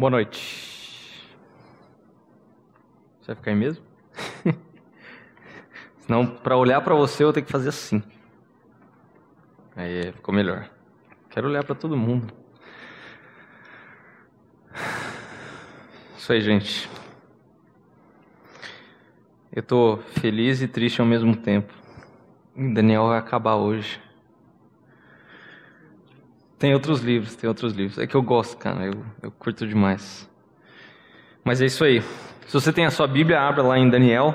Boa noite. Você vai ficar aí mesmo? Senão, para olhar para você, eu ter que fazer assim. Aí ficou melhor. Quero olhar para todo mundo. Isso aí, gente. Eu tô feliz e triste ao mesmo tempo. Daniel vai acabar hoje. Tem outros livros, tem outros livros. É que eu gosto, cara, eu, eu curto demais. Mas é isso aí. Se você tem a sua Bíblia, abra lá em Daniel.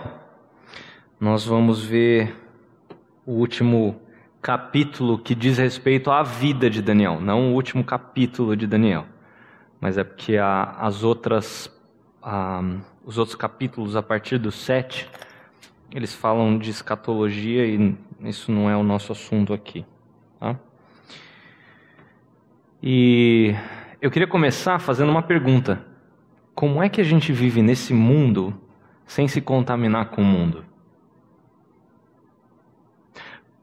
Nós vamos ver o último capítulo que diz respeito à vida de Daniel, não o último capítulo de Daniel, mas é porque a, as outras, a, os outros capítulos a partir do 7, eles falam de escatologia e isso não é o nosso assunto aqui. Tá? E eu queria começar fazendo uma pergunta: como é que a gente vive nesse mundo sem se contaminar com o mundo?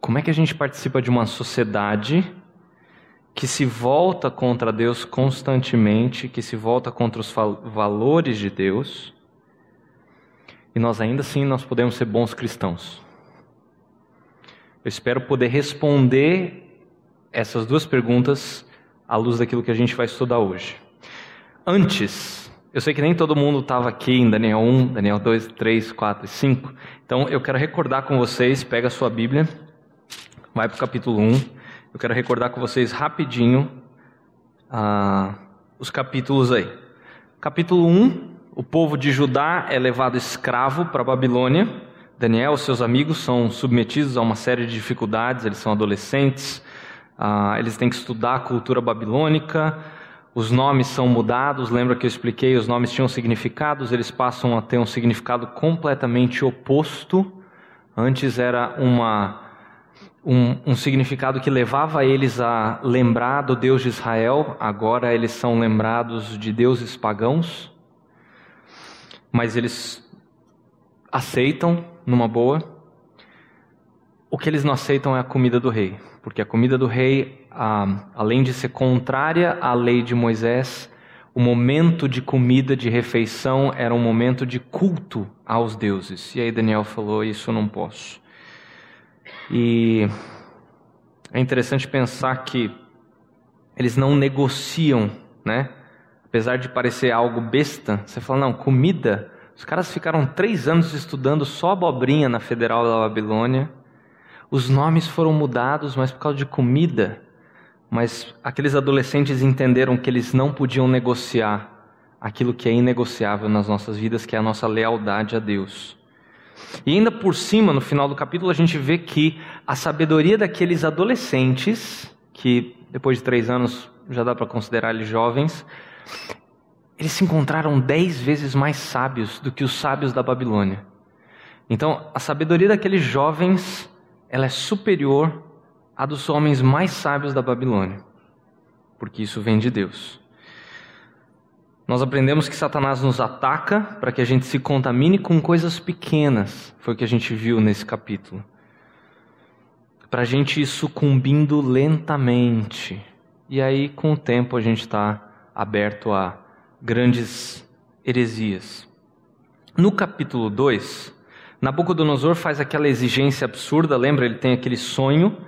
Como é que a gente participa de uma sociedade que se volta contra Deus constantemente, que se volta contra os valores de Deus, e nós ainda assim nós podemos ser bons cristãos? Eu espero poder responder essas duas perguntas à luz daquilo que a gente vai estudar hoje. Antes, eu sei que nem todo mundo estava aqui em Daniel 1, Daniel 2, 3, 4 e 5, então eu quero recordar com vocês, pega a sua Bíblia, vai para o capítulo 1. Eu quero recordar com vocês rapidinho ah, os capítulos aí. Capítulo 1, o povo de Judá é levado escravo para a Babilônia. Daniel e seus amigos são submetidos a uma série de dificuldades, eles são adolescentes, ah, eles têm que estudar a cultura babilônica, os nomes são mudados, lembra que eu expliquei, os nomes tinham significados, eles passam a ter um significado completamente oposto. Antes era uma um, um, significado que levava eles a lembrar do Deus de Israel, agora eles são lembrados de deuses pagãos, mas eles aceitam numa boa. O que eles não aceitam é a comida do rei, porque a comida do rei, ah, além de ser contrária à lei de Moisés, o momento de comida, de refeição, era um momento de culto aos deuses. E aí Daniel falou: Isso eu não posso. E é interessante pensar que eles não negociam, né? Apesar de parecer algo besta, você fala, não, comida. Os caras ficaram três anos estudando só abobrinha na Federal da Babilônia. Os nomes foram mudados, mas por causa de comida. Mas aqueles adolescentes entenderam que eles não podiam negociar aquilo que é inegociável nas nossas vidas, que é a nossa lealdade a Deus. E ainda por cima, no final do capítulo, a gente vê que a sabedoria daqueles adolescentes, que depois de três anos já dá para considerar eles jovens, eles se encontraram dez vezes mais sábios do que os sábios da Babilônia. Então, a sabedoria daqueles jovens, ela é superior à dos homens mais sábios da Babilônia, porque isso vem de Deus. Nós aprendemos que Satanás nos ataca para que a gente se contamine com coisas pequenas. Foi o que a gente viu nesse capítulo. Para a gente ir sucumbindo lentamente. E aí, com o tempo, a gente está aberto a grandes heresias. No capítulo 2, Nabucodonosor faz aquela exigência absurda, lembra? Ele tem aquele sonho,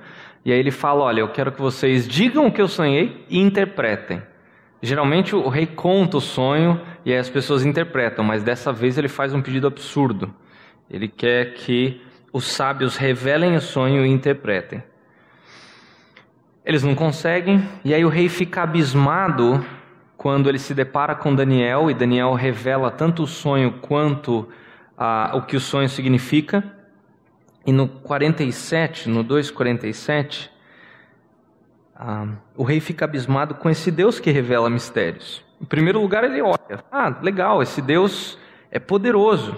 e aí ele fala: Olha, eu quero que vocês digam o que eu sonhei e interpretem. Geralmente o rei conta o sonho e aí as pessoas interpretam, mas dessa vez ele faz um pedido absurdo. Ele quer que os sábios revelem o sonho e interpretem. Eles não conseguem, e aí o rei fica abismado quando ele se depara com Daniel, e Daniel revela tanto o sonho quanto ah, o que o sonho significa. E no 47, no 247, ah, o rei fica abismado com esse Deus que revela mistérios. Em primeiro lugar, ele olha: ah, legal, esse Deus é poderoso.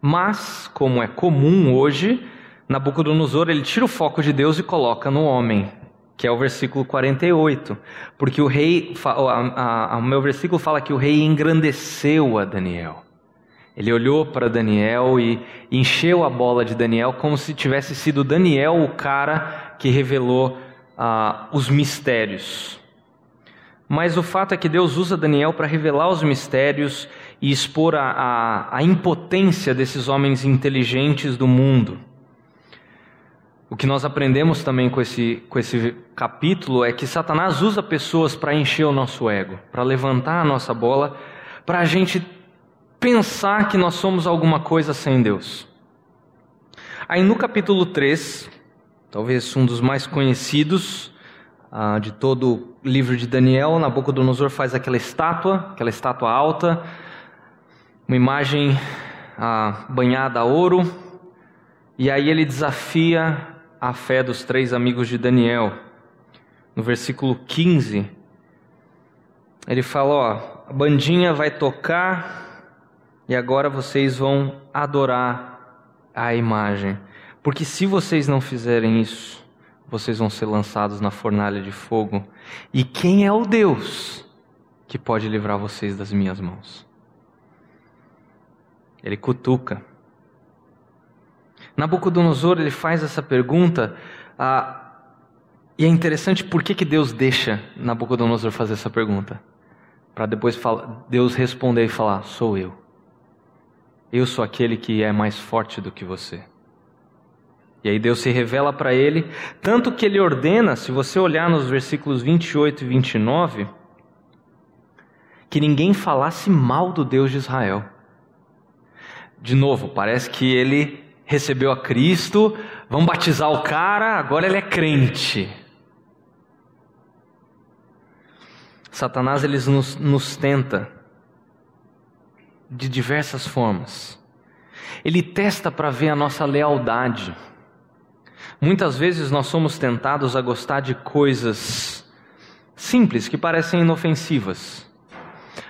Mas, como é comum hoje, Nabucodonosor ele tira o foco de Deus e coloca no homem, que é o versículo 48. Porque o rei, o meu versículo fala que o rei engrandeceu a Daniel. Ele olhou para Daniel e encheu a bola de Daniel como se tivesse sido Daniel o cara que revelou ah, os mistérios. mas o fato é que Deus usa Daniel para revelar os mistérios e expor a, a, a impotência desses homens inteligentes do mundo. O que nós aprendemos também com esse, com esse capítulo é que Satanás usa pessoas para encher o nosso ego, para levantar a nossa bola, para a gente pensar que nós somos alguma coisa sem Deus. Aí no capítulo 3, talvez um dos mais conhecidos ah, de todo o livro de Daniel, Nabucodonosor faz aquela estátua, aquela estátua alta, uma imagem ah, banhada a ouro, e aí ele desafia a fé dos três amigos de Daniel. No versículo 15, ele fala: Ó, a bandinha vai tocar e agora vocês vão adorar a imagem. Porque se vocês não fizerem isso, vocês vão ser lançados na fornalha de fogo. E quem é o Deus que pode livrar vocês das minhas mãos? Ele cutuca. Nabucodonosor ele faz essa pergunta, ah, e é interessante por que, que Deus deixa Nabucodonosor fazer essa pergunta. Para depois Deus responder e falar: Sou eu. Eu sou aquele que é mais forte do que você. E aí Deus se revela para ele, tanto que ele ordena, se você olhar nos versículos 28 e 29, que ninguém falasse mal do Deus de Israel. De novo, parece que ele recebeu a Cristo, vamos batizar o cara, agora ele é crente. Satanás ele nos, nos tenta de diversas formas. Ele testa para ver a nossa lealdade. Muitas vezes nós somos tentados a gostar de coisas simples que parecem inofensivas.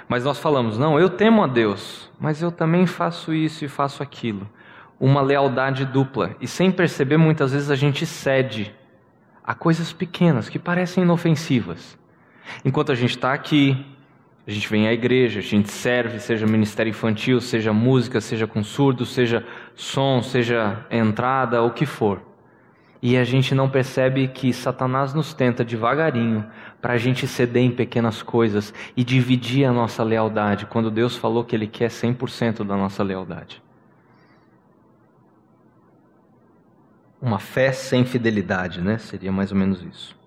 Mas nós falamos: "Não, eu temo a Deus, mas eu também faço isso e faço aquilo" uma lealdade dupla. E sem perceber, muitas vezes a gente cede a coisas pequenas que parecem inofensivas. Enquanto a gente está aqui, a gente vem à igreja, a gente serve, seja ministério infantil, seja música, seja com surdo, seja som, seja entrada, o que for. E a gente não percebe que Satanás nos tenta devagarinho para a gente ceder em pequenas coisas e dividir a nossa lealdade, quando Deus falou que Ele quer 100% da nossa lealdade. uma fé sem fidelidade, né? Seria mais ou menos isso.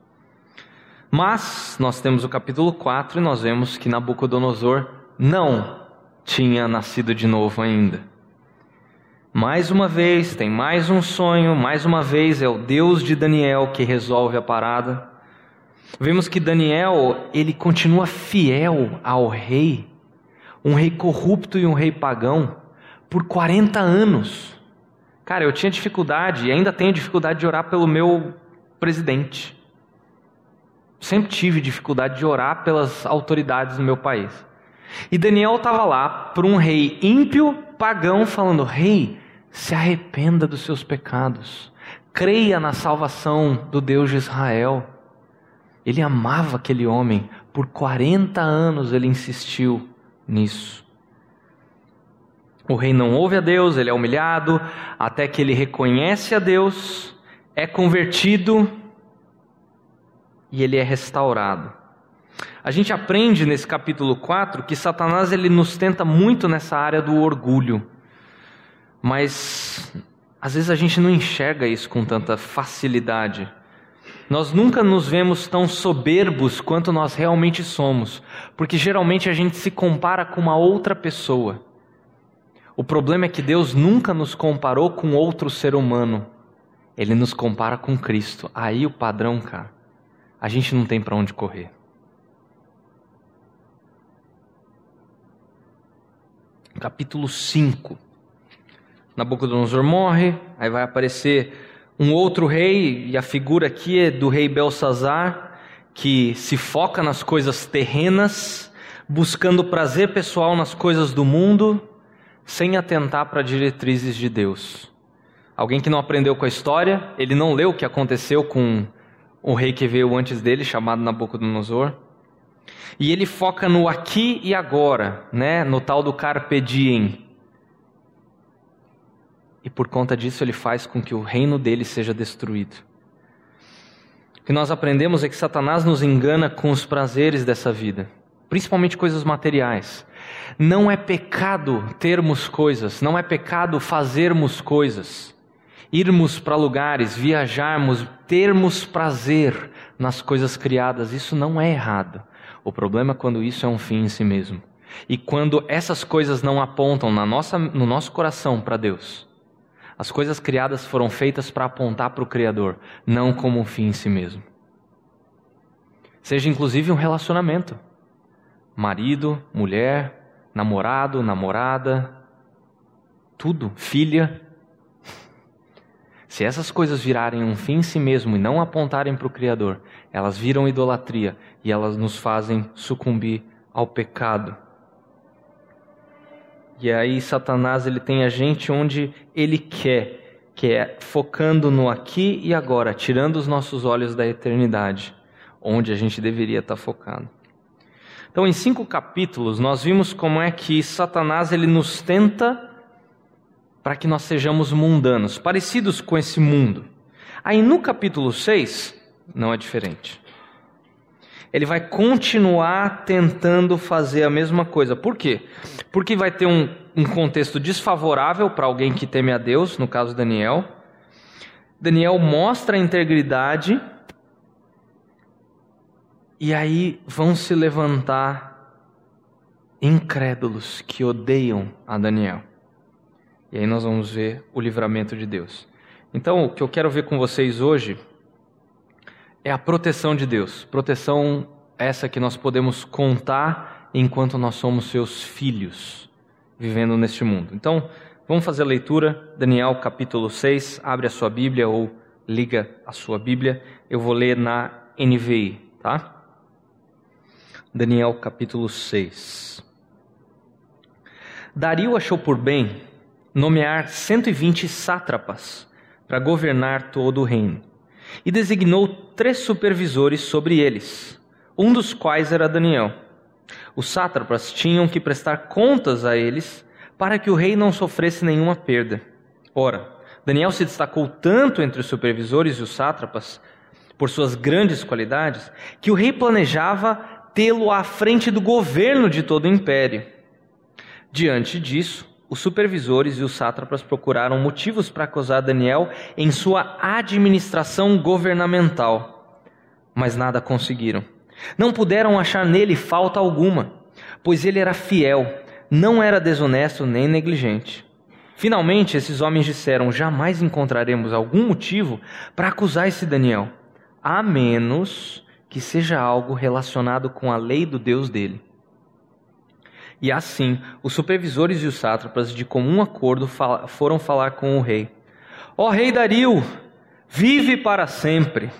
Mas nós temos o capítulo 4 e nós vemos que Nabucodonosor não tinha nascido de novo ainda. Mais uma vez, tem mais um sonho, mais uma vez é o Deus de Daniel que resolve a parada. Vemos que Daniel, ele continua fiel ao rei, um rei corrupto e um rei pagão, por 40 anos. Cara, eu tinha dificuldade e ainda tenho dificuldade de orar pelo meu presidente. Sempre tive dificuldade de orar pelas autoridades do meu país. E Daniel estava lá para um rei ímpio, pagão, falando: Rei, se arrependa dos seus pecados, creia na salvação do Deus de Israel. Ele amava aquele homem, por 40 anos ele insistiu nisso. O rei não ouve a Deus, ele é humilhado, até que ele reconhece a Deus, é convertido e ele é restaurado. A gente aprende nesse capítulo 4 que Satanás ele nos tenta muito nessa área do orgulho. Mas às vezes a gente não enxerga isso com tanta facilidade. Nós nunca nos vemos tão soberbos quanto nós realmente somos, porque geralmente a gente se compara com uma outra pessoa. O problema é que Deus nunca nos comparou com outro ser humano. Ele nos compara com Cristo. Aí o padrão, cara, a gente não tem para onde correr. Capítulo 5. Nabucodonosor morre, aí vai aparecer um outro rei, e a figura aqui é do rei Belsazar, que se foca nas coisas terrenas, buscando prazer pessoal nas coisas do mundo sem atentar para diretrizes de Deus. Alguém que não aprendeu com a história, ele não leu o que aconteceu com o rei que veio antes dele, chamado Nabucodonosor. E ele foca no aqui e agora, né, no tal do carpe diem. E por conta disso ele faz com que o reino dele seja destruído. O que nós aprendemos é que Satanás nos engana com os prazeres dessa vida, principalmente coisas materiais. Não é pecado termos coisas, não é pecado fazermos coisas, irmos para lugares, viajarmos, termos prazer nas coisas criadas, isso não é errado. O problema é quando isso é um fim em si mesmo. E quando essas coisas não apontam na nossa, no nosso coração para Deus. As coisas criadas foram feitas para apontar para o Criador, não como um fim em si mesmo. Seja inclusive um relacionamento. Marido, mulher, namorado, namorada, tudo, filha. Se essas coisas virarem um fim em si mesmo e não apontarem para o Criador, elas viram idolatria e elas nos fazem sucumbir ao pecado. E aí Satanás ele tem a gente onde ele quer, que é focando no aqui e agora, tirando os nossos olhos da eternidade, onde a gente deveria estar focado. Então, em cinco capítulos, nós vimos como é que Satanás ele nos tenta para que nós sejamos mundanos, parecidos com esse mundo. Aí no capítulo 6, não é diferente. Ele vai continuar tentando fazer a mesma coisa. Por quê? Porque vai ter um, um contexto desfavorável para alguém que teme a Deus, no caso Daniel. Daniel mostra a integridade, e aí vão se levantar incrédulos que odeiam a Daniel. E aí nós vamos ver o livramento de Deus. Então, o que eu quero ver com vocês hoje é a proteção de Deus. Proteção essa que nós podemos contar enquanto nós somos seus filhos, vivendo neste mundo. Então, vamos fazer a leitura, Daniel capítulo 6, abre a sua Bíblia ou liga a sua Bíblia. Eu vou ler na NVI, tá? Daniel capítulo 6. Dario achou por bem nomear 120 sátrapas para governar todo o reino e designou três supervisores sobre eles, um dos quais era Daniel. Os sátrapas tinham que prestar contas a eles para que o rei não sofresse nenhuma perda. Ora, Daniel se destacou tanto entre os supervisores e os sátrapas por suas grandes qualidades que o rei planejava tê-lo à frente do governo de todo o império. Diante disso, os supervisores e os sátrapas procuraram motivos para acusar Daniel em sua administração governamental, mas nada conseguiram. Não puderam achar nele falta alguma, pois ele era fiel, não era desonesto nem negligente. Finalmente, esses homens disseram: Jamais encontraremos algum motivo para acusar esse Daniel, a menos que seja algo relacionado com a lei do Deus dele. E assim, os supervisores e os sátrapas, de comum acordo, foram falar com o rei: Ó oh, rei Dario, vive para sempre.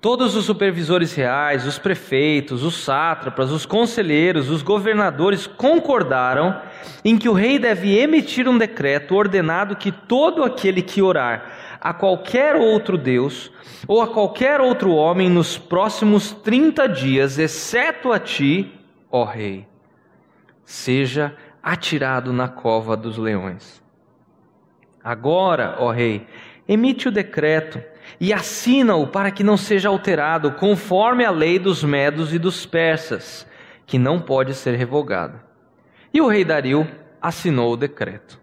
Todos os supervisores reais, os prefeitos, os sátrapas, os conselheiros, os governadores concordaram em que o rei deve emitir um decreto ordenado que todo aquele que orar a qualquer outro Deus ou a qualquer outro homem nos próximos 30 dias, exceto a ti, ó rei, seja atirado na cova dos leões. Agora, ó rei, emite o decreto e assina-o para que não seja alterado, conforme a lei dos medos e dos persas, que não pode ser revogada. E o rei Dario assinou o decreto.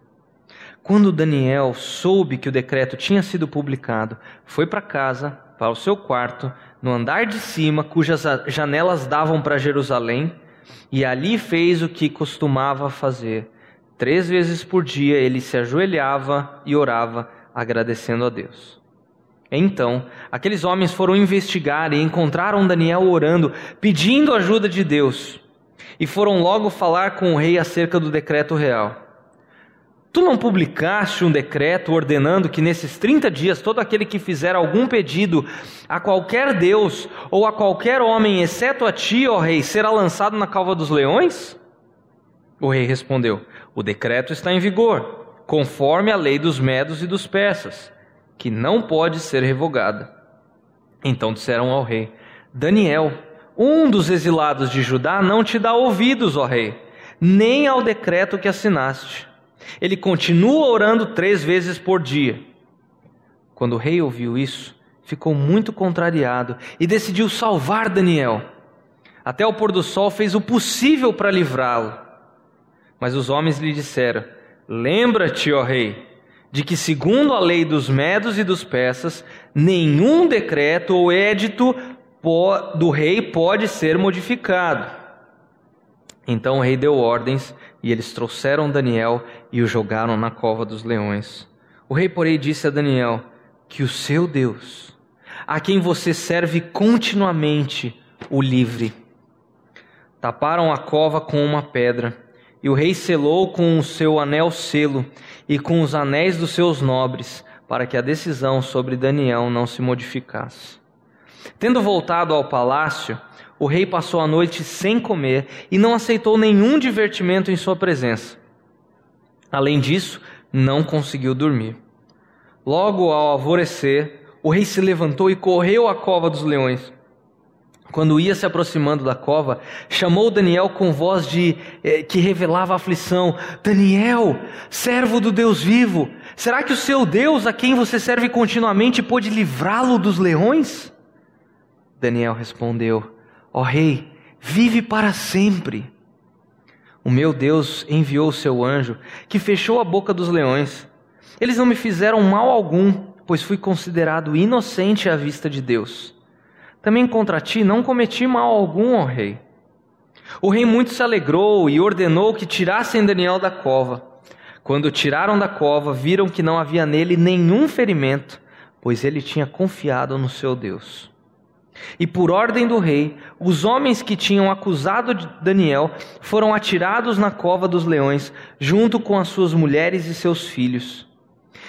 Quando Daniel soube que o decreto tinha sido publicado, foi para casa, para o seu quarto, no andar de cima, cujas janelas davam para Jerusalém, e ali fez o que costumava fazer. Três vezes por dia ele se ajoelhava e orava, agradecendo a Deus. Então, aqueles homens foram investigar e encontraram Daniel orando, pedindo ajuda de Deus, e foram logo falar com o rei acerca do decreto real. Tu não publicaste um decreto ordenando que nesses 30 dias todo aquele que fizer algum pedido a qualquer Deus ou a qualquer homem, exceto a ti, ó rei, será lançado na calva dos leões? O rei respondeu: O decreto está em vigor, conforme a lei dos medos e dos persas, que não pode ser revogada. Então disseram ao rei: Daniel, um dos exilados de Judá, não te dá ouvidos, ó rei, nem ao decreto que assinaste. Ele continua orando três vezes por dia. Quando o rei ouviu isso, ficou muito contrariado e decidiu salvar Daniel. Até o pôr do sol fez o possível para livrá-lo. Mas os homens lhe disseram: Lembra-te, ó rei, de que, segundo a lei dos medos e dos persas, nenhum decreto ou édito do rei pode ser modificado. Então o rei deu ordens e eles trouxeram Daniel e o jogaram na cova dos leões. O rei, porém, disse a Daniel: Que o seu Deus, a quem você serve continuamente, o livre. Taparam a cova com uma pedra, e o rei selou com o seu anel selo e com os anéis dos seus nobres, para que a decisão sobre Daniel não se modificasse. Tendo voltado ao palácio, o rei passou a noite sem comer e não aceitou nenhum divertimento em sua presença. Além disso, não conseguiu dormir. Logo ao alvorecer, o rei se levantou e correu à cova dos leões. Quando ia se aproximando da cova, chamou Daniel com voz de eh, que revelava aflição: Daniel, servo do Deus vivo, será que o seu Deus, a quem você serve continuamente, pôde livrá-lo dos leões? Daniel respondeu: Ó rei, vive para sempre. O meu Deus enviou o seu anjo, que fechou a boca dos leões. Eles não me fizeram mal algum, pois fui considerado inocente à vista de Deus. Também contra ti não cometi mal algum, ó rei. O rei muito se alegrou e ordenou que tirassem Daniel da cova. Quando o tiraram da cova, viram que não havia nele nenhum ferimento, pois ele tinha confiado no seu Deus. E por ordem do rei, os homens que tinham acusado Daniel foram atirados na cova dos leões, junto com as suas mulheres e seus filhos.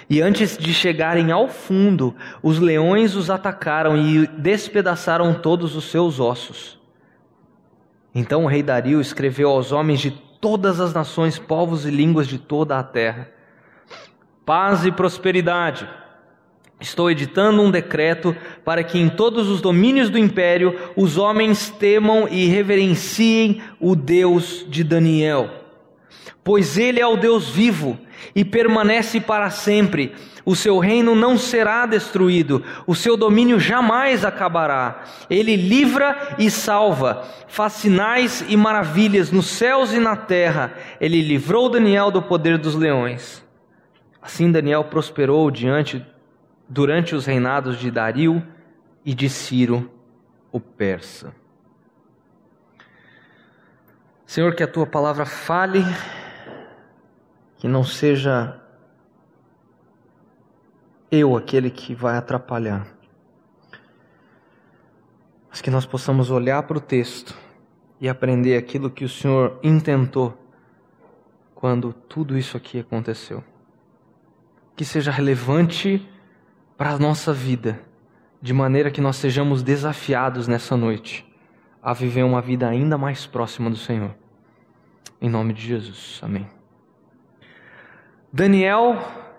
E antes de chegarem ao fundo, os leões os atacaram e despedaçaram todos os seus ossos. Então o rei Dario escreveu aos homens de todas as nações, povos e línguas de toda a terra: Paz e prosperidade Estou editando um decreto para que em todos os domínios do império os homens temam e reverenciem o Deus de Daniel. Pois ele é o Deus vivo e permanece para sempre. O seu reino não será destruído, o seu domínio jamais acabará. Ele livra e salva, faz sinais e maravilhas nos céus e na terra. Ele livrou Daniel do poder dos leões. Assim Daniel prosperou diante durante os reinados de Dario e de Ciro, o persa. Senhor, que a tua palavra fale, que não seja eu aquele que vai atrapalhar, mas que nós possamos olhar para o texto e aprender aquilo que o Senhor intentou quando tudo isso aqui aconteceu. Que seja relevante para a nossa vida, de maneira que nós sejamos desafiados nessa noite a viver uma vida ainda mais próxima do Senhor. Em nome de Jesus. Amém. Daniel,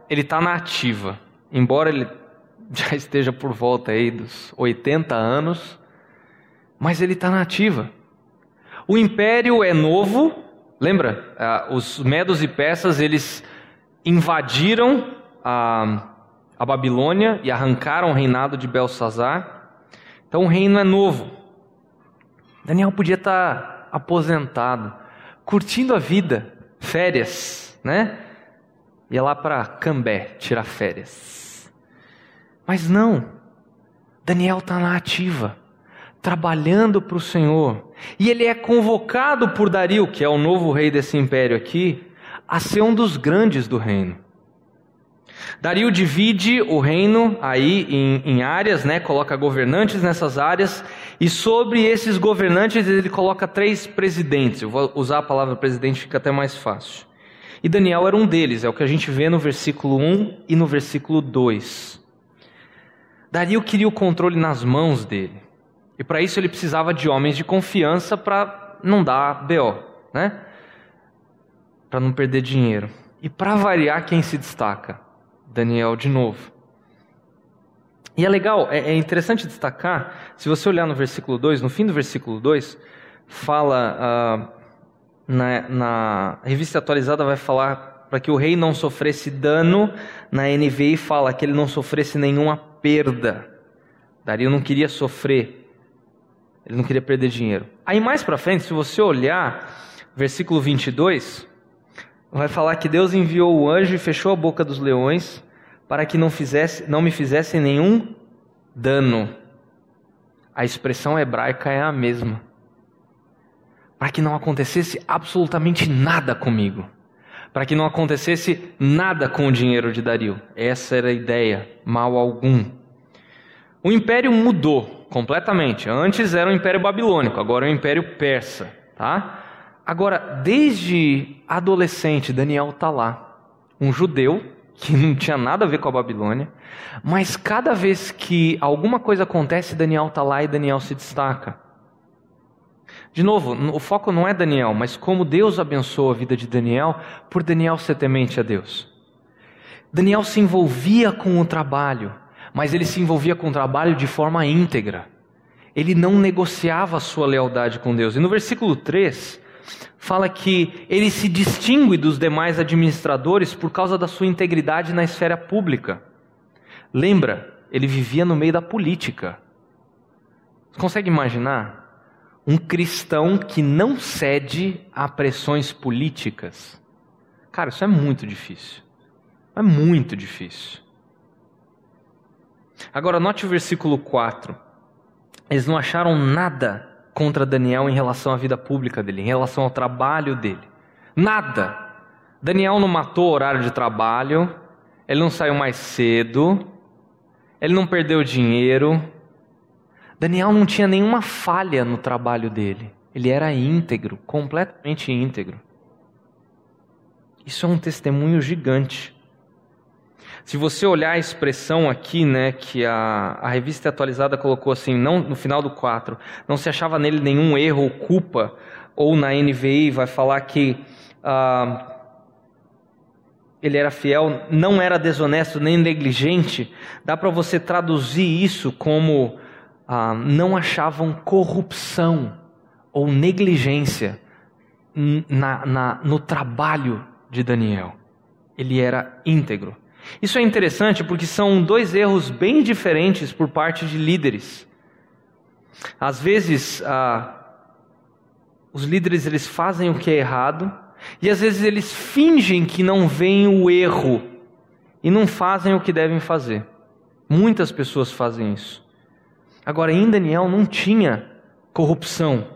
ele está na ativa. Embora ele já esteja por volta aí dos 80 anos, mas ele está na ativa. O império é novo, lembra? Ah, os medos e persas, eles invadiram a a Babilônia e arrancaram o reinado de Belsazar. Então o reino é novo. Daniel podia estar aposentado, curtindo a vida, férias, né? Ia lá para Cambé tirar férias. Mas não. Daniel está na ativa, trabalhando para o Senhor. E ele é convocado por Dario, que é o novo rei desse império aqui, a ser um dos grandes do reino. Dario divide o reino aí em, em, áreas, né? Coloca governantes nessas áreas e sobre esses governantes ele coloca três presidentes. Eu vou usar a palavra presidente fica até mais fácil. E Daniel era um deles, é o que a gente vê no versículo 1 e no versículo 2. Dario queria o controle nas mãos dele. E para isso ele precisava de homens de confiança para não dar BO, né? Para não perder dinheiro. E para variar quem se destaca? Daniel de novo. E é legal, é, é interessante destacar, se você olhar no versículo 2, no fim do versículo 2, fala, uh, na, na revista atualizada vai falar para que o rei não sofresse dano, na NVI fala que ele não sofresse nenhuma perda. Dario não queria sofrer, ele não queria perder dinheiro. Aí mais para frente, se você olhar, versículo 22, vai falar que Deus enviou o anjo e fechou a boca dos leões para que não, fizesse, não me fizessem nenhum dano. A expressão hebraica é a mesma. Para que não acontecesse absolutamente nada comigo. Para que não acontecesse nada com o dinheiro de Dario. Essa era a ideia, mal algum. O império mudou completamente. Antes era o Império Babilônico, agora é o Império Persa, tá? Agora, desde adolescente, Daniel está lá. Um judeu que não tinha nada a ver com a Babilônia, mas cada vez que alguma coisa acontece, Daniel está lá e Daniel se destaca. De novo, o foco não é Daniel, mas como Deus abençoa a vida de Daniel por Daniel ser temente a Deus. Daniel se envolvia com o trabalho, mas ele se envolvia com o trabalho de forma íntegra. Ele não negociava a sua lealdade com Deus. E no versículo 3, fala que ele se distingue dos demais administradores por causa da sua integridade na esfera pública. Lembra, ele vivia no meio da política. Você consegue imaginar? Um cristão que não cede a pressões políticas. Cara, isso é muito difícil. É muito difícil. Agora, note o versículo 4. Eles não acharam nada contra Daniel em relação à vida pública dele, em relação ao trabalho dele. Nada. Daniel não matou o horário de trabalho, ele não saiu mais cedo, ele não perdeu dinheiro. Daniel não tinha nenhuma falha no trabalho dele. Ele era íntegro, completamente íntegro. Isso é um testemunho gigante. Se você olhar a expressão aqui, né, que a, a revista atualizada colocou assim, não no final do 4, não se achava nele nenhum erro ou culpa, ou na NVI vai falar que ah, ele era fiel, não era desonesto nem negligente, dá para você traduzir isso como ah, não achavam corrupção ou negligência na, na, no trabalho de Daniel. Ele era íntegro. Isso é interessante porque são dois erros bem diferentes por parte de líderes. Às vezes, ah, os líderes eles fazem o que é errado e às vezes eles fingem que não veem o erro e não fazem o que devem fazer. Muitas pessoas fazem isso. Agora, em Daniel não tinha corrupção,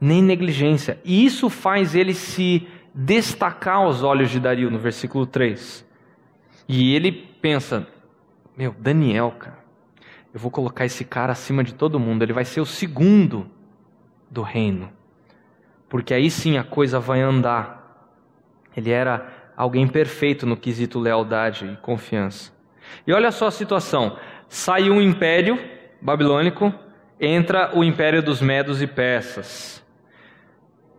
nem negligência, e isso faz ele se destacar aos olhos de Dario, no versículo 3. E ele pensa: Meu, Daniel, cara, eu vou colocar esse cara acima de todo mundo, ele vai ser o segundo do reino. Porque aí sim a coisa vai andar. Ele era alguém perfeito no quesito lealdade e confiança. E olha só a situação: sai um império babilônico, entra o império dos medos e persas.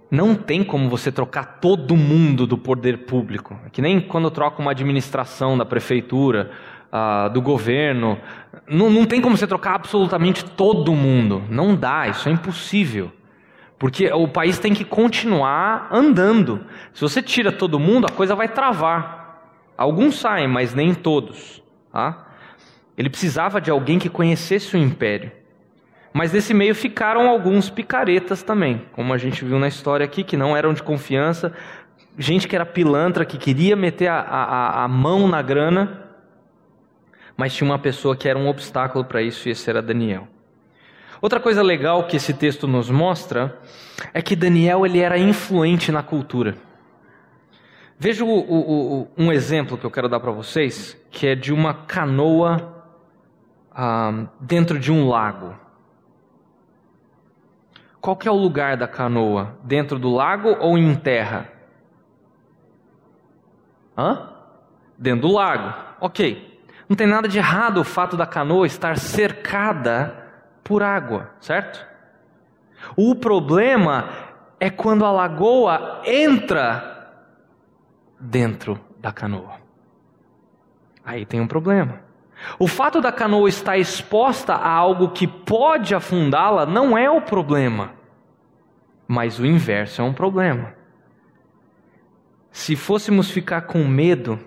Não tem como você trocar todo mundo do poder público. É que nem quando troca uma administração da prefeitura, do governo. Não, não tem como você trocar absolutamente todo mundo. Não dá, isso é impossível. Porque o país tem que continuar andando. Se você tira todo mundo, a coisa vai travar. Alguns saem, mas nem todos. Tá? Ele precisava de alguém que conhecesse o império. Mas nesse meio ficaram alguns picaretas também, como a gente viu na história aqui, que não eram de confiança, gente que era pilantra, que queria meter a, a, a mão na grana, mas tinha uma pessoa que era um obstáculo para isso, e esse era Daniel. Outra coisa legal que esse texto nos mostra é que Daniel ele era influente na cultura. Veja o, o, o, um exemplo que eu quero dar para vocês, que é de uma canoa ah, dentro de um lago. Qual é o lugar da canoa? Dentro do lago ou em terra? Hã? Dentro do lago. Ok. Não tem nada de errado o fato da canoa estar cercada por água, certo? O problema é quando a lagoa entra dentro da canoa. Aí tem um problema. O fato da canoa estar exposta a algo que pode afundá-la não é o problema, mas o inverso é um problema. Se fôssemos ficar com medo,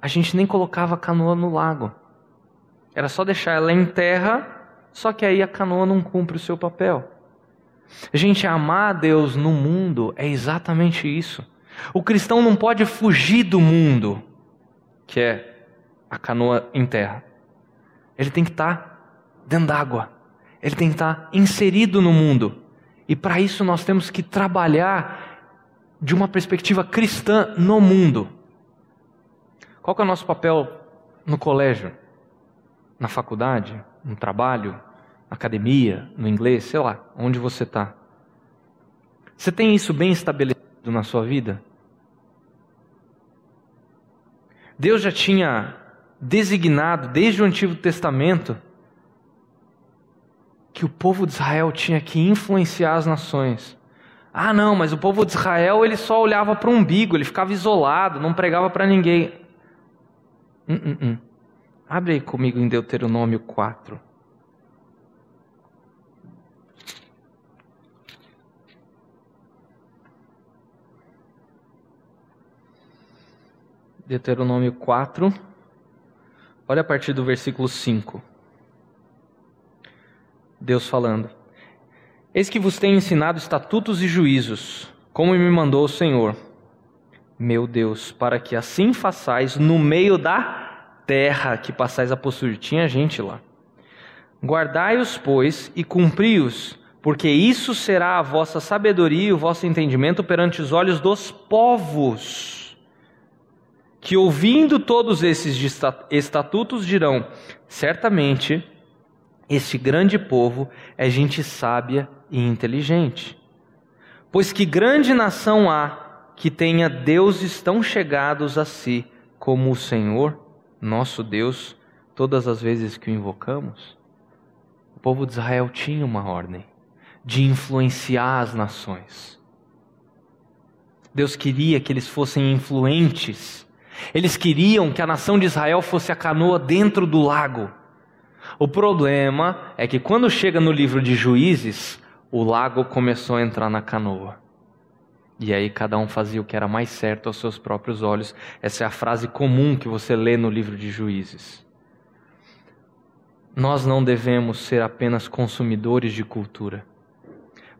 a gente nem colocava a canoa no lago. Era só deixar ela em terra, só que aí a canoa não cumpre o seu papel. Gente, amar a Deus no mundo é exatamente isso. O cristão não pode fugir do mundo, que é a canoa em terra. Ele tem que estar dentro d'água. Ele tem que estar inserido no mundo. E para isso nós temos que trabalhar de uma perspectiva cristã no mundo. Qual é o nosso papel no colégio, na faculdade, no trabalho, na academia, no inglês, sei lá, onde você está? Você tem isso bem estabelecido na sua vida? Deus já tinha designado desde o Antigo Testamento que o povo de Israel tinha que influenciar as nações. Ah, não, mas o povo de Israel ele só olhava para o umbigo, ele ficava isolado, não pregava para ninguém. Hum, hum, hum. Abre aí comigo em Deuteronômio 4. Deuteronômio 4. Olha a partir do versículo 5. Deus falando: Eis que vos tenho ensinado estatutos e juízos, como me mandou o Senhor, meu Deus, para que assim façais no meio da terra que passais a possuir. Tinha gente lá. Guardai-os, pois, e cumpri-os, porque isso será a vossa sabedoria e o vosso entendimento perante os olhos dos povos, que ouvindo todos esses estatutos dirão: certamente este grande povo é gente sábia e inteligente. Pois que grande nação há que tenha deuses tão chegados a si como o Senhor, nosso Deus, todas as vezes que o invocamos? O povo de Israel tinha uma ordem de influenciar as nações. Deus queria que eles fossem influentes. Eles queriam que a nação de Israel fosse a canoa dentro do lago o problema é que quando chega no livro de Juízes, o lago começou a entrar na canoa. E aí cada um fazia o que era mais certo aos seus próprios olhos. Essa é a frase comum que você lê no livro de Juízes. Nós não devemos ser apenas consumidores de cultura,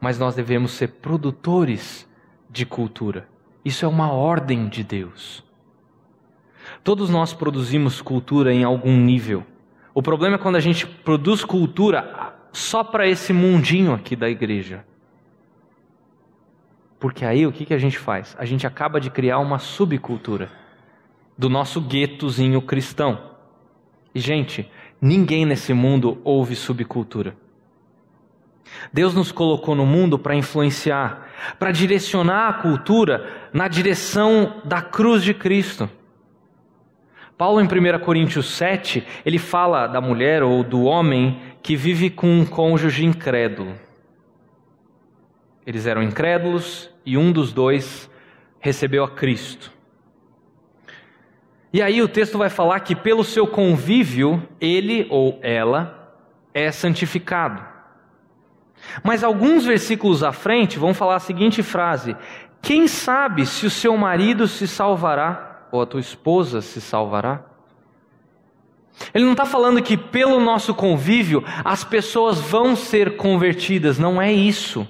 mas nós devemos ser produtores de cultura. Isso é uma ordem de Deus. Todos nós produzimos cultura em algum nível. O problema é quando a gente produz cultura só para esse mundinho aqui da igreja. Porque aí o que, que a gente faz? A gente acaba de criar uma subcultura do nosso guetozinho cristão. E, gente, ninguém nesse mundo ouve subcultura. Deus nos colocou no mundo para influenciar, para direcionar a cultura na direção da cruz de Cristo. Paulo, em 1 Coríntios 7, ele fala da mulher ou do homem que vive com um cônjuge incrédulo. Eles eram incrédulos e um dos dois recebeu a Cristo. E aí o texto vai falar que pelo seu convívio, ele ou ela é santificado. Mas alguns versículos à frente vão falar a seguinte frase: Quem sabe se o seu marido se salvará ou a tua esposa se salvará? Ele não está falando que pelo nosso convívio as pessoas vão ser convertidas, não é isso.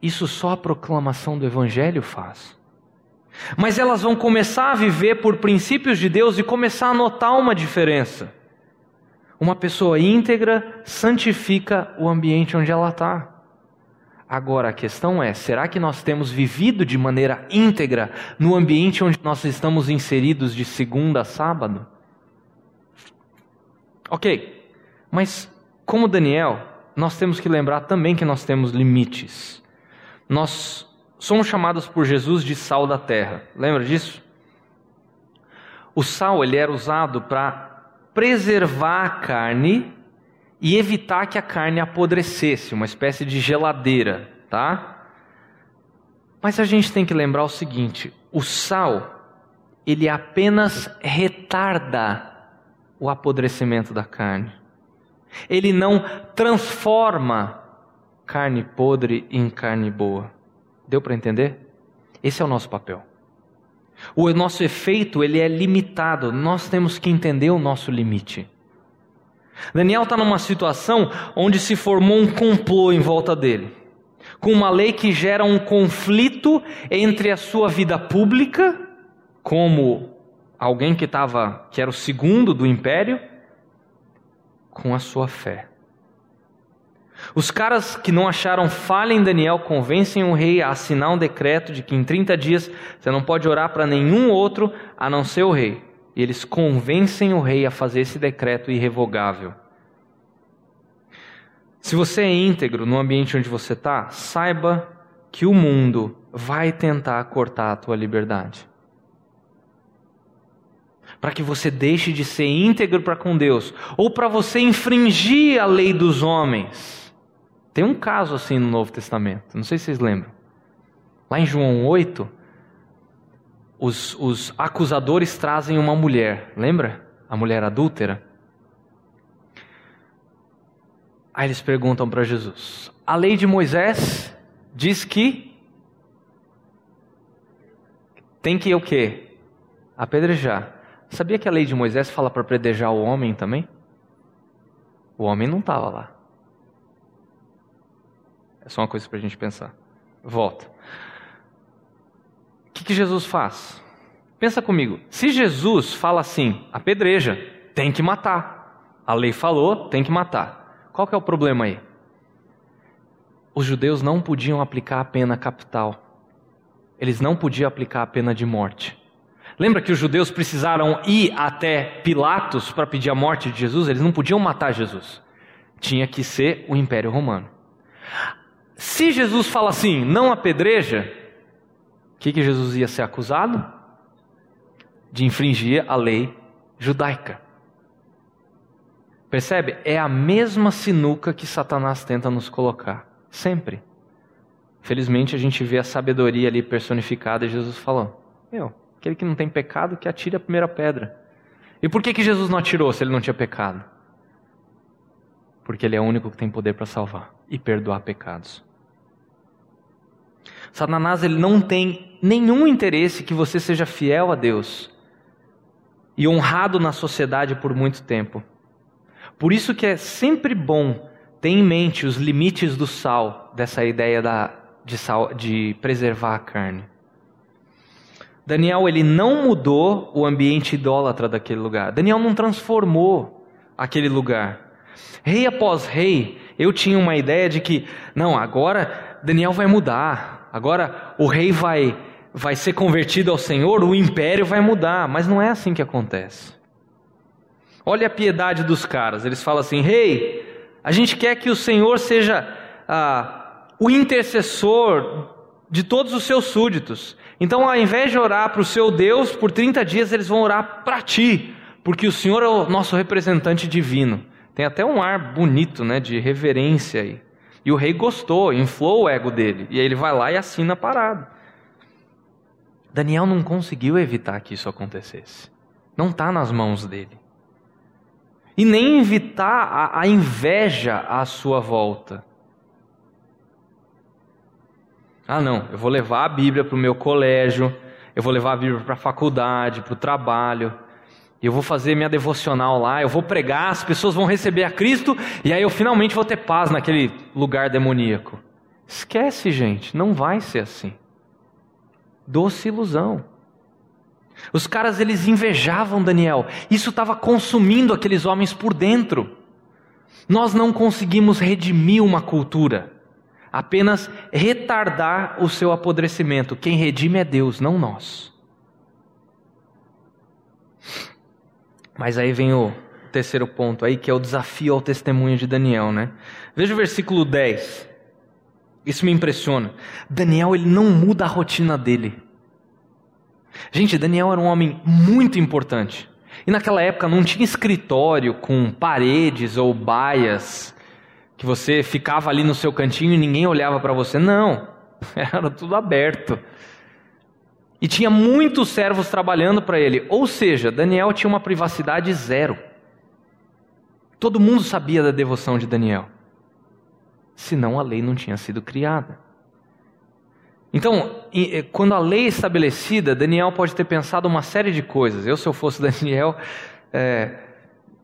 Isso só a proclamação do Evangelho faz. Mas elas vão começar a viver por princípios de Deus e começar a notar uma diferença. Uma pessoa íntegra santifica o ambiente onde ela está. Agora a questão é: será que nós temos vivido de maneira íntegra no ambiente onde nós estamos inseridos de segunda a sábado? Ok, mas como Daniel, nós temos que lembrar também que nós temos limites. Nós somos chamados por Jesus de sal da terra. Lembra disso? O sal ele era usado para preservar a carne e evitar que a carne apodrecesse, uma espécie de geladeira, tá? Mas a gente tem que lembrar o seguinte: o sal, ele apenas retarda o apodrecimento da carne. Ele não transforma carne podre em carne boa. Deu para entender? Esse é o nosso papel. O nosso efeito ele é limitado. Nós temos que entender o nosso limite. Daniel está numa situação onde se formou um complô em volta dele, com uma lei que gera um conflito entre a sua vida pública, como alguém que estava, que era o segundo do império, com a sua fé. Os caras que não acharam falha em Daniel convencem o rei a assinar um decreto de que em 30 dias você não pode orar para nenhum outro a não ser o rei. E eles convencem o rei a fazer esse decreto irrevogável. Se você é íntegro no ambiente onde você está, saiba que o mundo vai tentar cortar a tua liberdade. Para que você deixe de ser íntegro para com Deus, ou para você infringir a lei dos homens tem um caso assim no Novo Testamento, não sei se vocês lembram. Lá em João 8, os, os acusadores trazem uma mulher, lembra? A mulher adúltera. Aí eles perguntam para Jesus: a lei de Moisés diz que tem que o quê? Apedrejar. Sabia que a lei de Moisés fala para apedrejar o homem também? O homem não estava lá. É só uma coisa para a gente pensar. Volta. Que, que Jesus faz? Pensa comigo. Se Jesus fala assim, apedreja, tem que matar. A lei falou, tem que matar. Qual que é o problema aí? Os judeus não podiam aplicar a pena capital. Eles não podiam aplicar a pena de morte. Lembra que os judeus precisaram ir até Pilatos para pedir a morte de Jesus? Eles não podiam matar Jesus. Tinha que ser o Império Romano. Se Jesus fala assim, não apedreja, que, que Jesus ia ser acusado? De infringir a lei judaica. Percebe? É a mesma sinuca que Satanás tenta nos colocar. Sempre. Felizmente a gente vê a sabedoria ali personificada e Jesus falando: Meu, aquele que não tem pecado, que atire a primeira pedra. E por que, que Jesus não atirou se ele não tinha pecado? Porque ele é o único que tem poder para salvar e perdoar pecados. Satanás ele não tem nenhum interesse que você seja fiel a Deus e honrado na sociedade por muito tempo. Por isso que é sempre bom ter em mente os limites do sal, dessa ideia da, de, sal, de preservar a carne. Daniel ele não mudou o ambiente idólatra daquele lugar. Daniel não transformou aquele lugar. Rei após rei, eu tinha uma ideia de que, não, agora Daniel vai mudar agora o rei vai, vai ser convertido ao Senhor, o império vai mudar. Mas não é assim que acontece. Olha a piedade dos caras. Eles falam assim: Rei, a gente quer que o Senhor seja ah, o intercessor de todos os seus súditos. Então, ao invés de orar para o seu Deus, por 30 dias eles vão orar para ti, porque o Senhor é o nosso representante divino. Tem até um ar bonito, né, de reverência aí. E o rei gostou, inflou o ego dele. E aí ele vai lá e assina a parada. Daniel não conseguiu evitar que isso acontecesse. Não está nas mãos dele. E nem evitar a, a inveja à sua volta. Ah, não, eu vou levar a Bíblia para o meu colégio, eu vou levar a Bíblia para a faculdade, para o trabalho eu vou fazer minha devocional lá, eu vou pregar, as pessoas vão receber a Cristo e aí eu finalmente vou ter paz naquele lugar demoníaco. Esquece, gente, não vai ser assim. Doce ilusão. Os caras eles invejavam Daniel. Isso estava consumindo aqueles homens por dentro. Nós não conseguimos redimir uma cultura, apenas retardar o seu apodrecimento. Quem redime é Deus, não nós. Mas aí vem o terceiro ponto aí, que é o desafio ao testemunho de Daniel, né? Veja o versículo 10. Isso me impressiona. Daniel, ele não muda a rotina dele. Gente, Daniel era um homem muito importante. E naquela época não tinha escritório com paredes ou baias que você ficava ali no seu cantinho e ninguém olhava para você. Não, era tudo aberto. E tinha muitos servos trabalhando para ele. Ou seja, Daniel tinha uma privacidade zero. Todo mundo sabia da devoção de Daniel. Senão a lei não tinha sido criada. Então, quando a lei é estabelecida, Daniel pode ter pensado uma série de coisas. Eu, se eu fosse Daniel, é,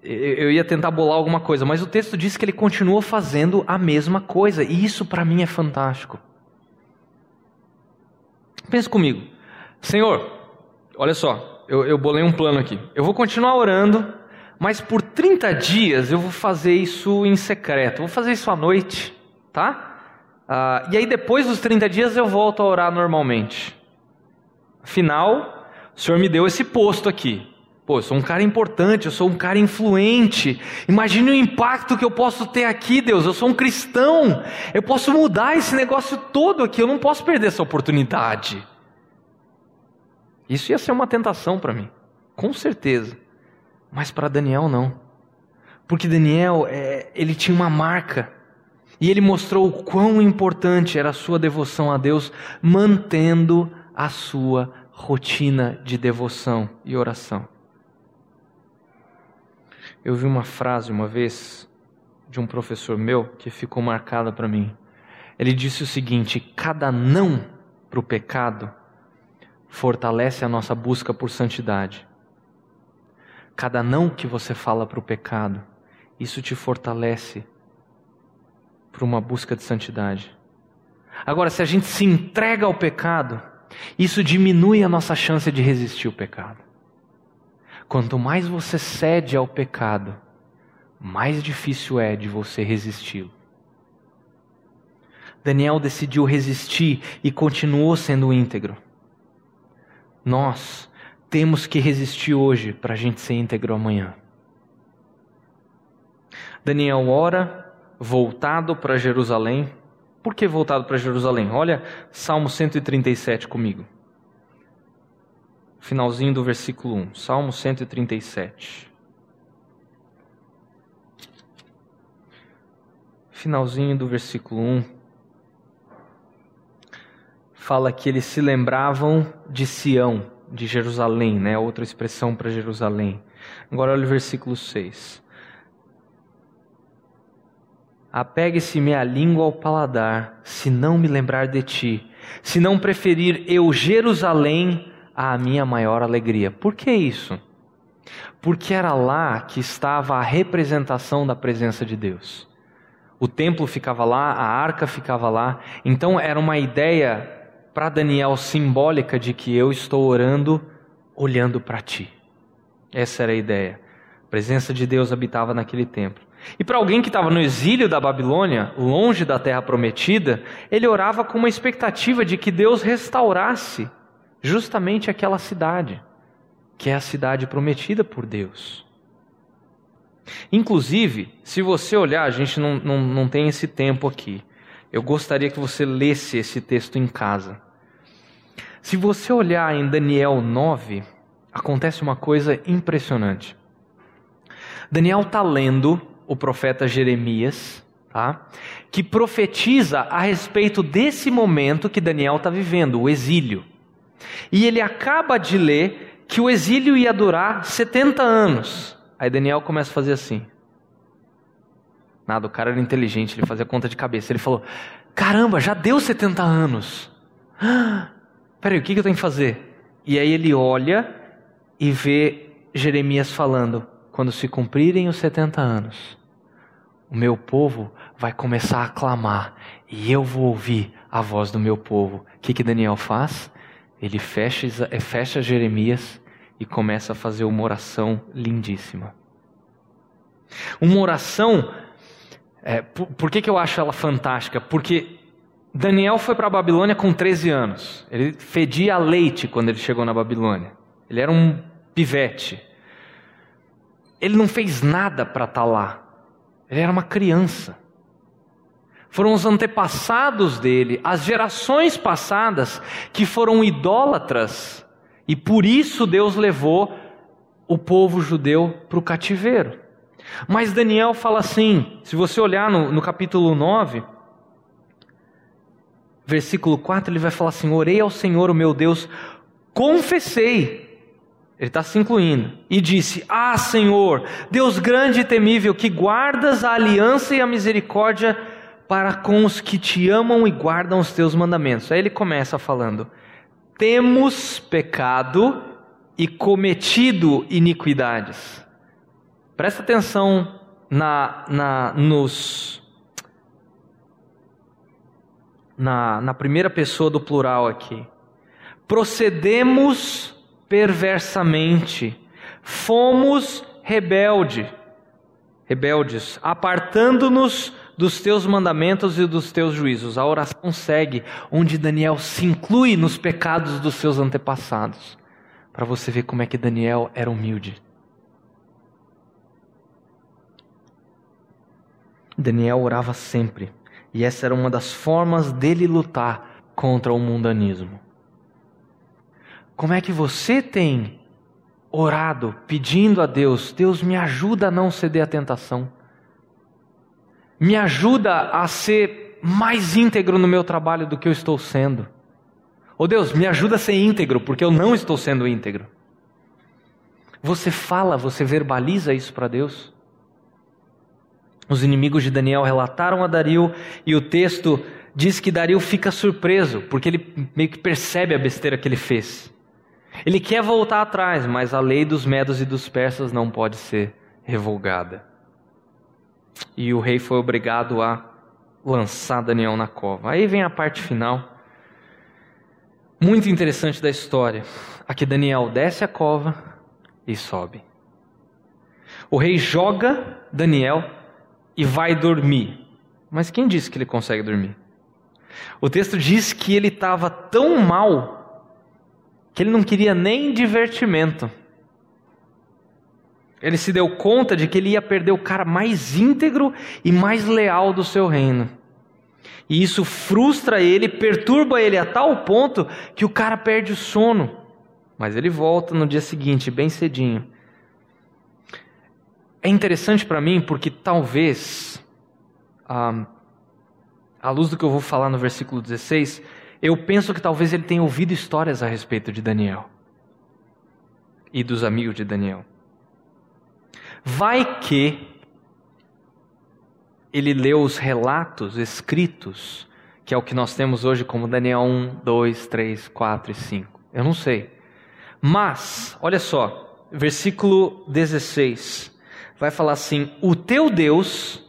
eu ia tentar bolar alguma coisa, mas o texto diz que ele continua fazendo a mesma coisa, e isso para mim é fantástico. Pense comigo, Senhor, olha só, eu, eu bolei um plano aqui. Eu vou continuar orando, mas por 30 dias eu vou fazer isso em secreto, vou fazer isso à noite, tá? Ah, e aí depois dos 30 dias eu volto a orar normalmente. Afinal, o Senhor me deu esse posto aqui. Pô, eu sou um cara importante, eu sou um cara influente. Imagine o impacto que eu posso ter aqui, Deus. Eu sou um cristão. Eu posso mudar esse negócio todo aqui. Eu não posso perder essa oportunidade. Isso ia ser uma tentação para mim, com certeza. Mas para Daniel não. Porque Daniel, é, ele tinha uma marca. E ele mostrou o quão importante era a sua devoção a Deus, mantendo a sua rotina de devoção e oração. Eu vi uma frase uma vez de um professor meu que ficou marcada para mim. Ele disse o seguinte: cada não para o pecado fortalece a nossa busca por santidade. Cada não que você fala para o pecado, isso te fortalece para uma busca de santidade. Agora, se a gente se entrega ao pecado, isso diminui a nossa chance de resistir ao pecado. Quanto mais você cede ao pecado, mais difícil é de você resisti-lo. Daniel decidiu resistir e continuou sendo íntegro. Nós temos que resistir hoje para a gente ser íntegro amanhã. Daniel ora, voltado para Jerusalém. Por que voltado para Jerusalém? Olha Salmo 137 comigo finalzinho do versículo 1, Salmo 137. Finalzinho do versículo 1 fala que eles se lembravam de Sião, de Jerusalém, né? Outra expressão para Jerusalém. Agora olha o versículo 6. Apegue-se minha língua ao paladar, se não me lembrar de ti, se não preferir eu Jerusalém a minha maior alegria. Por que isso? Porque era lá que estava a representação da presença de Deus. O templo ficava lá, a arca ficava lá. Então era uma ideia para Daniel simbólica de que eu estou orando olhando para ti. Essa era a ideia. A presença de Deus habitava naquele templo. E para alguém que estava no exílio da Babilônia, longe da terra prometida, ele orava com uma expectativa de que Deus restaurasse justamente aquela cidade, que é a cidade prometida por Deus. Inclusive, se você olhar, a gente não, não, não tem esse tempo aqui. Eu gostaria que você lesse esse texto em casa. Se você olhar em Daniel 9, acontece uma coisa impressionante. Daniel está lendo o profeta Jeremias, tá? que profetiza a respeito desse momento que Daniel está vivendo, o exílio. E ele acaba de ler que o exílio ia durar 70 anos. Aí Daniel começa a fazer assim. Nada, o cara era inteligente, ele fazia conta de cabeça. Ele falou: Caramba, já deu 70 anos. Peraí, o que eu tenho que fazer? E aí ele olha e vê Jeremias falando: Quando se cumprirem os 70 anos, o meu povo vai começar a clamar e eu vou ouvir a voz do meu povo. O que, que Daniel faz? ele fecha, eh, fecha Jeremias e começa a fazer uma oração lindíssima. Uma oração, é, por, por, que, que eu acho ela fantástica? Porque Daniel foi para a Babilônia com 13 anos. Ele fedia leite quando ele chegou na Babilônia. Ele era um pivete. Ele não fez nada para estar tá lá. Ele era uma criança foram os antepassados dele, as gerações passadas, que foram idólatras, e por isso Deus levou o povo judeu para o cativeiro. Mas Daniel fala assim, se você olhar no, no capítulo 9, versículo 4, ele vai falar assim: Orei ao Senhor, o meu Deus, confessei. Ele está se incluindo. E disse: Ah, Senhor, Deus grande e temível, que guardas a aliança e a misericórdia para com os que te amam e guardam os teus mandamentos. Aí ele começa falando: temos pecado e cometido iniquidades. Presta atenção na, na, nos, na, na primeira pessoa do plural aqui. Procedemos perversamente, fomos rebelde, rebeldes, apartando-nos dos teus mandamentos e dos teus juízos. A oração segue onde Daniel se inclui nos pecados dos seus antepassados, para você ver como é que Daniel era humilde. Daniel orava sempre, e essa era uma das formas dele lutar contra o mundanismo. Como é que você tem orado, pedindo a Deus: Deus, me ajuda a não ceder à tentação, me ajuda a ser mais íntegro no meu trabalho do que eu estou sendo. Ou oh Deus, me ajuda a ser íntegro, porque eu não estou sendo íntegro. Você fala, você verbaliza isso para Deus? Os inimigos de Daniel relataram a Dario e o texto diz que Dario fica surpreso, porque ele meio que percebe a besteira que ele fez. Ele quer voltar atrás, mas a lei dos medos e dos persas não pode ser revogada. E o rei foi obrigado a lançar Daniel na cova. Aí vem a parte final, muito interessante da história. Aqui Daniel desce a cova e sobe. O rei joga Daniel e vai dormir. Mas quem disse que ele consegue dormir? O texto diz que ele estava tão mal que ele não queria nem divertimento. Ele se deu conta de que ele ia perder o cara mais íntegro e mais leal do seu reino. E isso frustra ele, perturba ele a tal ponto que o cara perde o sono. Mas ele volta no dia seguinte, bem cedinho, é interessante para mim porque talvez, ah, à luz do que eu vou falar no versículo 16, eu penso que talvez ele tenha ouvido histórias a respeito de Daniel e dos amigos de Daniel. Vai que ele leu os relatos escritos, que é o que nós temos hoje como Daniel 1, 2, 3, 4 e 5. Eu não sei. Mas, olha só, versículo 16 vai falar assim: O teu Deus,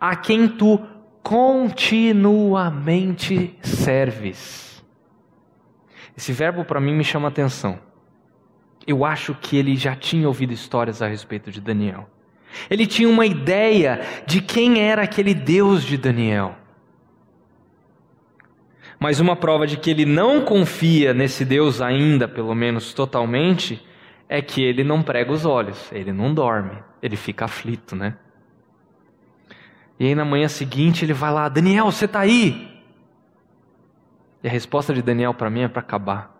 a quem tu continuamente serves. Esse verbo para mim me chama atenção. Eu acho que ele já tinha ouvido histórias a respeito de Daniel. Ele tinha uma ideia de quem era aquele Deus de Daniel. Mas uma prova de que ele não confia nesse Deus ainda, pelo menos totalmente, é que ele não prega os olhos, ele não dorme, ele fica aflito, né? E aí na manhã seguinte ele vai lá, Daniel, você está aí? E a resposta de Daniel para mim é para acabar.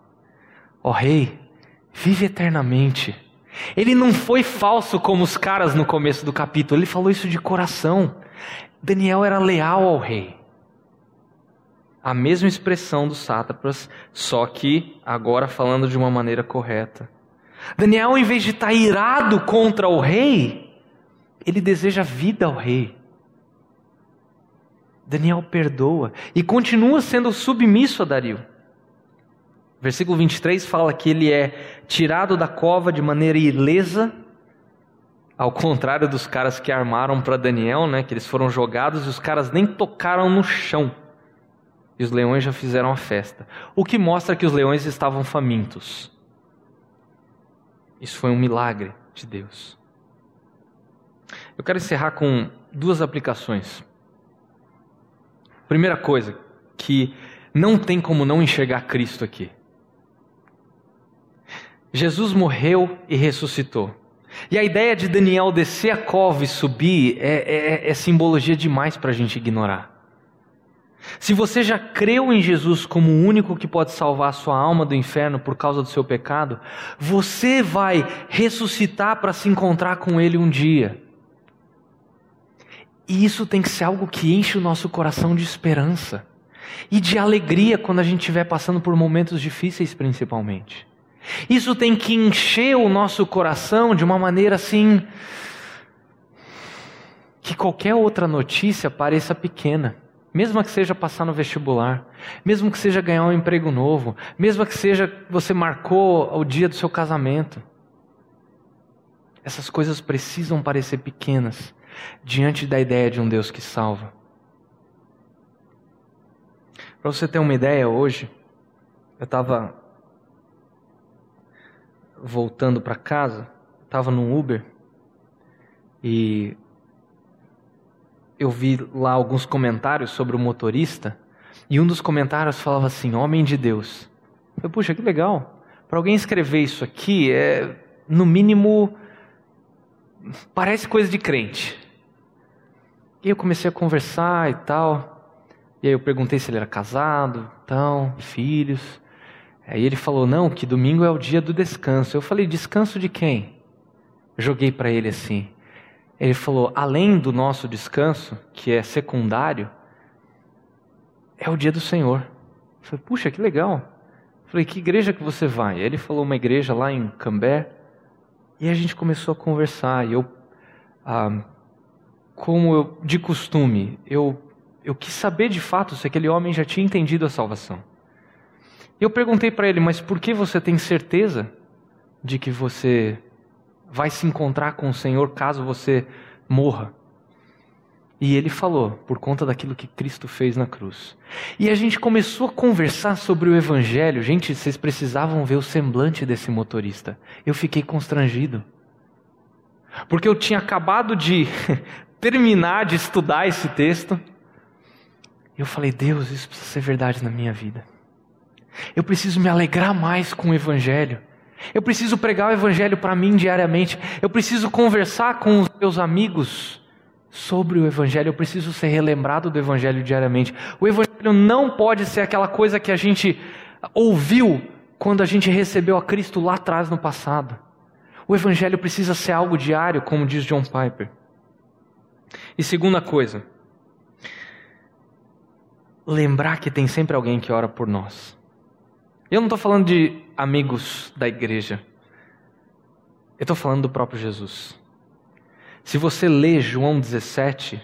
Ó oh, rei, vive eternamente. Ele não foi falso como os caras no começo do capítulo, ele falou isso de coração. Daniel era leal ao rei. A mesma expressão dos sátrapas, só que agora falando de uma maneira correta. Daniel, em vez de estar irado contra o rei, ele deseja vida ao rei. Daniel perdoa e continua sendo submisso a Dario. Versículo 23 fala que ele é tirado da cova de maneira ilesa, ao contrário dos caras que armaram para Daniel, né, que eles foram jogados e os caras nem tocaram no chão. E os leões já fizeram a festa. O que mostra que os leões estavam famintos. Isso foi um milagre de Deus. Eu quero encerrar com duas aplicações. Primeira coisa, que não tem como não enxergar Cristo aqui. Jesus morreu e ressuscitou. E a ideia de Daniel descer a cova e subir é, é, é simbologia demais para a gente ignorar. Se você já creu em Jesus como o único que pode salvar a sua alma do inferno por causa do seu pecado, você vai ressuscitar para se encontrar com Ele um dia. E isso tem que ser algo que enche o nosso coração de esperança e de alegria quando a gente estiver passando por momentos difíceis, principalmente. Isso tem que encher o nosso coração de uma maneira assim que qualquer outra notícia pareça pequena. Mesmo que seja passar no vestibular, mesmo que seja ganhar um emprego novo, mesmo que seja você marcou o dia do seu casamento. Essas coisas precisam parecer pequenas diante da ideia de um Deus que salva. Para você ter uma ideia, hoje eu estava voltando para casa, estava num Uber e eu vi lá alguns comentários sobre o motorista e um dos comentários falava assim: Homem de Deus. Eu puxa, que legal. Para alguém escrever isso aqui, é, no mínimo, parece coisa de crente. E eu comecei a conversar e tal. E aí eu perguntei se ele era casado, então, filhos. Aí ele falou: não, que domingo é o dia do descanso. Eu falei: descanso de quem? Joguei para ele assim. Ele falou: além do nosso descanso, que é secundário, é o dia do Senhor. Eu falei: puxa, que legal. Eu falei: que igreja que você vai? Ele falou: uma igreja lá em Cambé. E a gente começou a conversar. E eu, ah, como eu, de costume, eu, eu quis saber de fato se aquele homem já tinha entendido a salvação. Eu perguntei para ele, mas por que você tem certeza de que você vai se encontrar com o Senhor caso você morra? E ele falou, por conta daquilo que Cristo fez na cruz. E a gente começou a conversar sobre o Evangelho. Gente, vocês precisavam ver o semblante desse motorista. Eu fiquei constrangido. Porque eu tinha acabado de terminar de estudar esse texto. Eu falei, Deus, isso precisa ser verdade na minha vida. Eu preciso me alegrar mais com o Evangelho. Eu preciso pregar o Evangelho para mim diariamente. Eu preciso conversar com os meus amigos sobre o Evangelho. Eu preciso ser relembrado do Evangelho diariamente. O Evangelho não pode ser aquela coisa que a gente ouviu quando a gente recebeu a Cristo lá atrás no passado. O Evangelho precisa ser algo diário, como diz John Piper. E segunda coisa, lembrar que tem sempre alguém que ora por nós. Eu não estou falando de amigos da igreja. Eu estou falando do próprio Jesus. Se você lê João 17,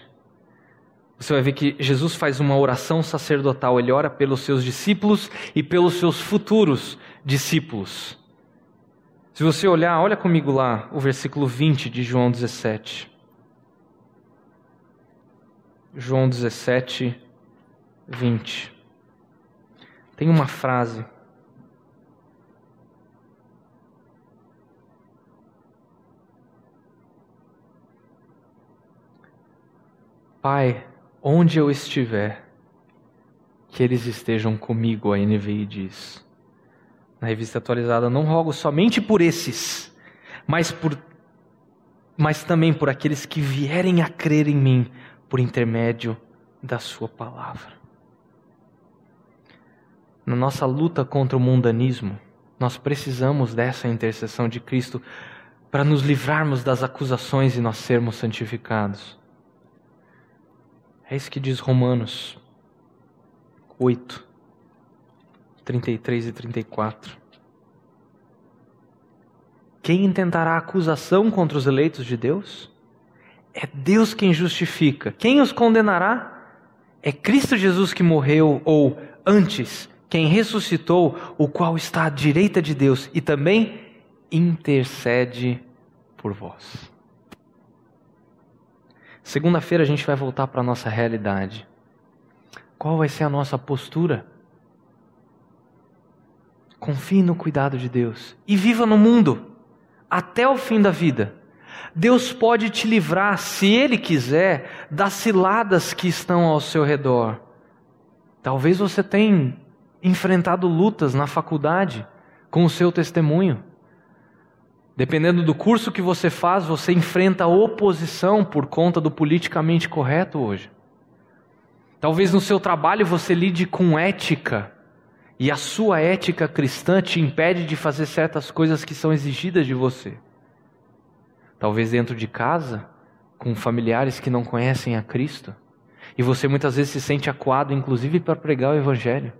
você vai ver que Jesus faz uma oração sacerdotal. Ele ora pelos seus discípulos e pelos seus futuros discípulos. Se você olhar, olha comigo lá o versículo 20 de João 17. João 17, 20. Tem uma frase Pai, onde eu estiver, que eles estejam comigo, a NVI diz. Na revista atualizada, não rogo somente por esses, mas, por, mas também por aqueles que vierem a crer em mim por intermédio da Sua palavra. Na nossa luta contra o mundanismo, nós precisamos dessa intercessão de Cristo para nos livrarmos das acusações e nós sermos santificados. É isso que diz Romanos 8, 33 e 34. Quem intentará acusação contra os eleitos de Deus? É Deus quem justifica. Quem os condenará? É Cristo Jesus que morreu, ou antes, quem ressuscitou, o qual está à direita de Deus e também intercede por vós. Segunda-feira a gente vai voltar para a nossa realidade. Qual vai ser a nossa postura? Confie no cuidado de Deus e viva no mundo até o fim da vida. Deus pode te livrar, se Ele quiser, das ciladas que estão ao seu redor. Talvez você tenha enfrentado lutas na faculdade com o seu testemunho. Dependendo do curso que você faz, você enfrenta oposição por conta do politicamente correto hoje. Talvez no seu trabalho você lide com ética e a sua ética cristã te impede de fazer certas coisas que são exigidas de você. Talvez dentro de casa, com familiares que não conhecem a Cristo, e você muitas vezes se sente acuado, inclusive para pregar o Evangelho.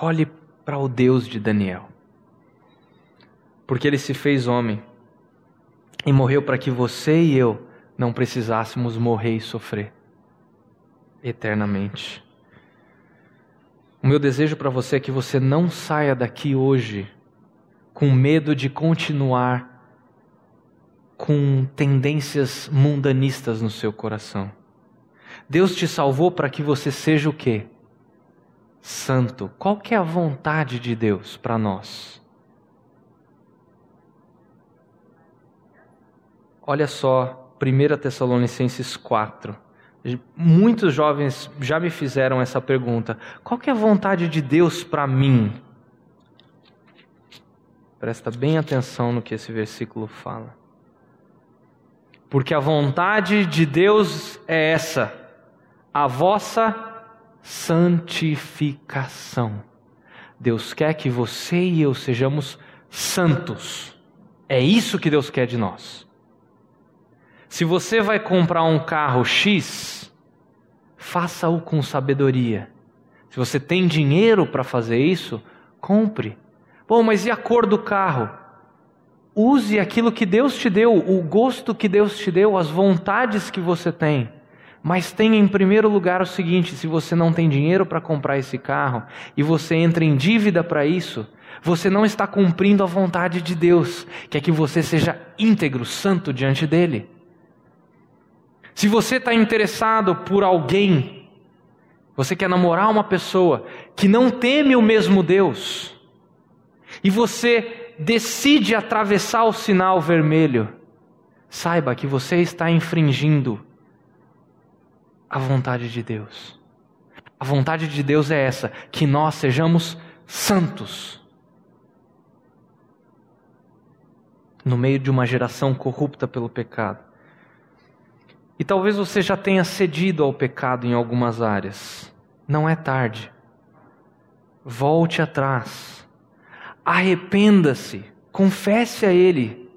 Olhe para o Deus de Daniel. Porque ele se fez homem e morreu para que você e eu não precisássemos morrer e sofrer eternamente. O meu desejo para você é que você não saia daqui hoje com medo de continuar com tendências mundanistas no seu coração. Deus te salvou para que você seja o quê? Santo. Qual que é a vontade de Deus para nós? Olha só, 1 Tessalonicenses 4. Muitos jovens já me fizeram essa pergunta. Qual que é a vontade de Deus para mim? Presta bem atenção no que esse versículo fala. Porque a vontade de Deus é essa: a vossa santificação. Deus quer que você e eu sejamos santos. É isso que Deus quer de nós. Se você vai comprar um carro X, faça-o com sabedoria. Se você tem dinheiro para fazer isso, compre. Bom, mas e a cor do carro? Use aquilo que Deus te deu, o gosto que Deus te deu, as vontades que você tem. Mas tenha em primeiro lugar o seguinte: se você não tem dinheiro para comprar esse carro e você entra em dívida para isso, você não está cumprindo a vontade de Deus, que é que você seja íntegro, santo diante dele. Se você está interessado por alguém, você quer namorar uma pessoa que não teme o mesmo Deus, e você decide atravessar o sinal vermelho, saiba que você está infringindo a vontade de Deus. A vontade de Deus é essa: que nós sejamos santos. No meio de uma geração corrupta pelo pecado. E talvez você já tenha cedido ao pecado em algumas áreas. Não é tarde. Volte atrás. Arrependa-se. Confesse a Ele.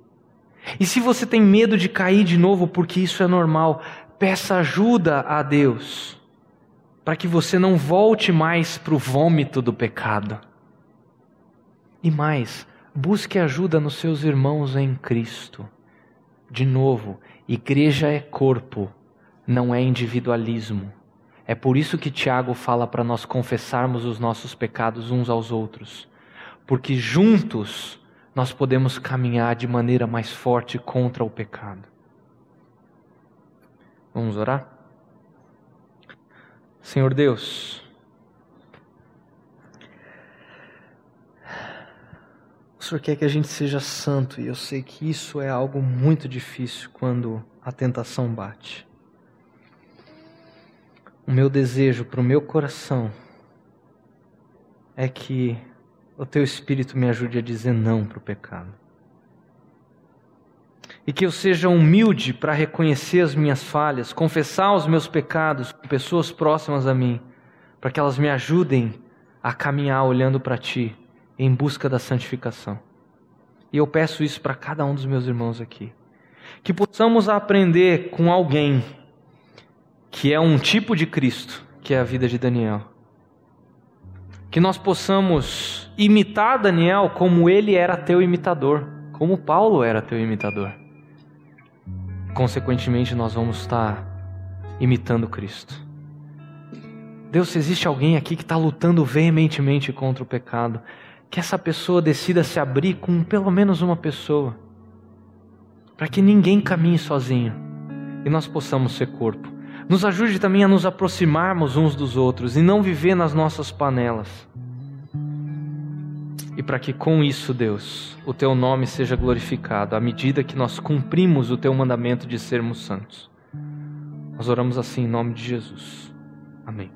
E se você tem medo de cair de novo, porque isso é normal, peça ajuda a Deus, para que você não volte mais para o vômito do pecado. E mais, busque ajuda nos seus irmãos em Cristo. De novo, igreja é corpo, não é individualismo. É por isso que Tiago fala para nós confessarmos os nossos pecados uns aos outros, porque juntos nós podemos caminhar de maneira mais forte contra o pecado. Vamos orar? Senhor Deus, O Senhor quer que a gente seja santo e eu sei que isso é algo muito difícil quando a tentação bate. O meu desejo para o meu coração é que o Teu Espírito me ajude a dizer não para o pecado. E que eu seja humilde para reconhecer as minhas falhas, confessar os meus pecados com pessoas próximas a mim, para que elas me ajudem a caminhar olhando para Ti em busca da santificação. E eu peço isso para cada um dos meus irmãos aqui. Que possamos aprender com alguém que é um tipo de Cristo, que é a vida de Daniel. Que nós possamos imitar Daniel como ele era teu imitador, como Paulo era teu imitador. Consequentemente, nós vamos estar imitando Cristo. Deus, se existe alguém aqui que está lutando veementemente contra o pecado, que essa pessoa decida se abrir com pelo menos uma pessoa, para que ninguém caminhe sozinho e nós possamos ser corpo. Nos ajude também a nos aproximarmos uns dos outros e não viver nas nossas panelas e para que com isso, Deus, o teu nome seja glorificado à medida que nós cumprimos o teu mandamento de sermos santos. Nós oramos assim em nome de Jesus. Amém.